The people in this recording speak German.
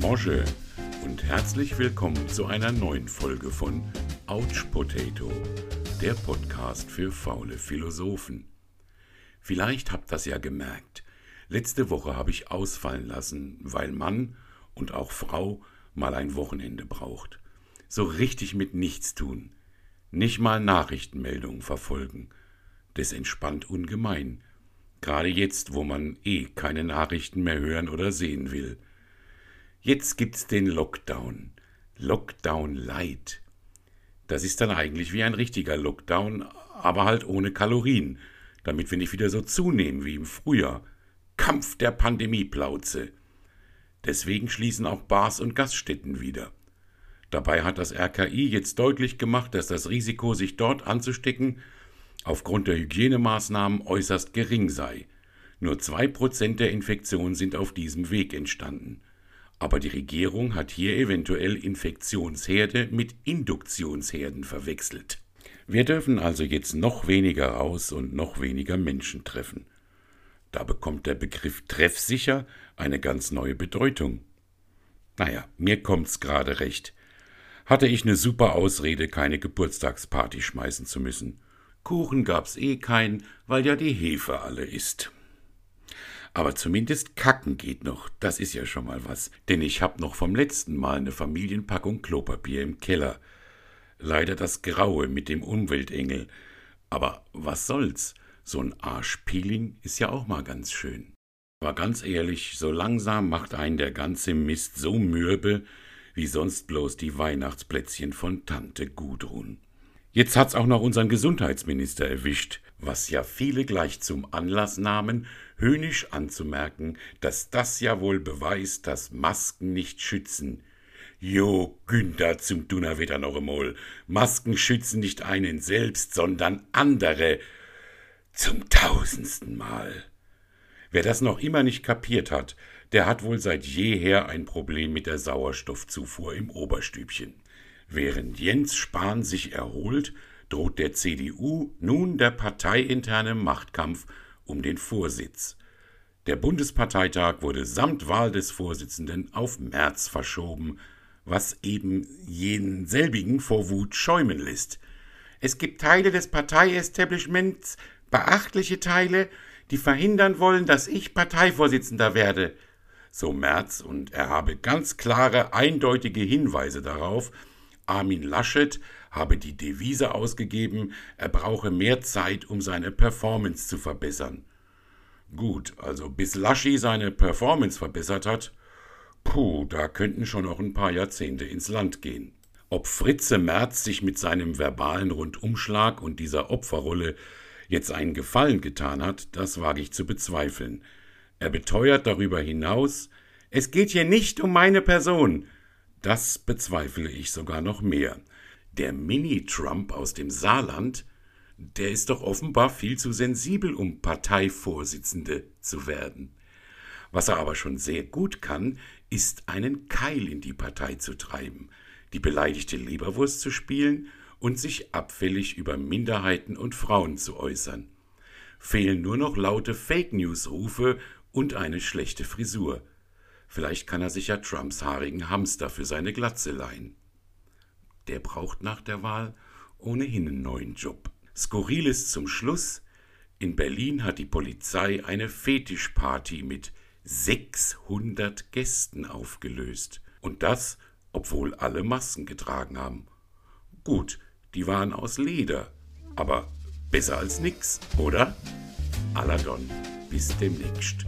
Mosche und herzlich willkommen zu einer neuen Folge von Ouch Potato, der Podcast für faule Philosophen. Vielleicht habt das ja gemerkt. Letzte Woche habe ich ausfallen lassen, weil Mann und auch Frau mal ein Wochenende braucht. So richtig mit nichts tun. Nicht mal Nachrichtenmeldungen verfolgen. Das entspannt ungemein. Gerade jetzt, wo man eh keine Nachrichten mehr hören oder sehen will. Jetzt gibt's den Lockdown. Lockdown Light. Das ist dann eigentlich wie ein richtiger Lockdown, aber halt ohne Kalorien, damit wir nicht wieder so zunehmen wie im Frühjahr. Kampf der Pandemieplauze. Deswegen schließen auch Bars und Gaststätten wieder. Dabei hat das RKI jetzt deutlich gemacht, dass das Risiko, sich dort anzustecken, aufgrund der Hygienemaßnahmen äußerst gering sei. Nur zwei Prozent der Infektionen sind auf diesem Weg entstanden. Aber die Regierung hat hier eventuell Infektionsherde mit Induktionsherden verwechselt. Wir dürfen also jetzt noch weniger raus und noch weniger Menschen treffen. Da bekommt der Begriff treffsicher eine ganz neue Bedeutung. Naja, mir kommt's gerade recht. Hatte ich ne super Ausrede, keine Geburtstagsparty schmeißen zu müssen. Kuchen gab's eh keinen, weil ja die Hefe alle ist. Aber zumindest kacken geht noch, das ist ja schon mal was. Denn ich hab noch vom letzten Mal eine Familienpackung Klopapier im Keller. Leider das Graue mit dem Umweltengel. Aber was soll's? So ein Arschpeeling ist ja auch mal ganz schön. Aber ganz ehrlich, so langsam macht einen der ganze Mist so mürbe, wie sonst bloß die Weihnachtsplätzchen von Tante Gudrun. Jetzt hat's auch noch unseren Gesundheitsminister erwischt, was ja viele gleich zum Anlass nahmen, höhnisch anzumerken, dass das ja wohl beweist, dass Masken nicht schützen. Jo, Günther zum Donnerwetter noch einmal. Masken schützen nicht einen selbst, sondern andere. Zum tausendsten Mal. Wer das noch immer nicht kapiert hat, der hat wohl seit jeher ein Problem mit der Sauerstoffzufuhr im Oberstübchen. Während Jens Spahn sich erholt, droht der CDU nun der parteiinterne Machtkampf um den Vorsitz. Der Bundesparteitag wurde samt Wahl des Vorsitzenden auf März verschoben, was eben jenen selbigen vor Wut schäumen lässt. Es gibt Teile des Parteiestablishments, beachtliche Teile, die verhindern wollen, dass ich Parteivorsitzender werde. So Merz, und er habe ganz klare, eindeutige Hinweise darauf, Armin Laschet habe die Devise ausgegeben, er brauche mehr Zeit, um seine Performance zu verbessern. Gut, also bis Laschi seine Performance verbessert hat, puh, da könnten schon noch ein paar Jahrzehnte ins Land gehen. Ob Fritze Merz sich mit seinem verbalen Rundumschlag und dieser Opferrolle jetzt einen Gefallen getan hat, das wage ich zu bezweifeln. Er beteuert darüber hinaus, es geht hier nicht um meine Person, das bezweifle ich sogar noch mehr. Der Mini-Trump aus dem Saarland, der ist doch offenbar viel zu sensibel, um Parteivorsitzende zu werden. Was er aber schon sehr gut kann, ist einen Keil in die Partei zu treiben, die beleidigte Leberwurst zu spielen und sich abfällig über Minderheiten und Frauen zu äußern. Fehlen nur noch laute Fake-News-Rufe und eine schlechte Frisur. Vielleicht kann er sich ja Trumps haarigen Hamster für seine Glatze leihen. Der braucht nach der Wahl ohnehin einen neuen Job. Skurril ist zum Schluss, in Berlin hat die Polizei eine Fetischparty mit 600 Gästen aufgelöst. Und das, obwohl alle Masken getragen haben. Gut, die waren aus Leder, aber besser als nix, oder? Aladon, bis demnächst.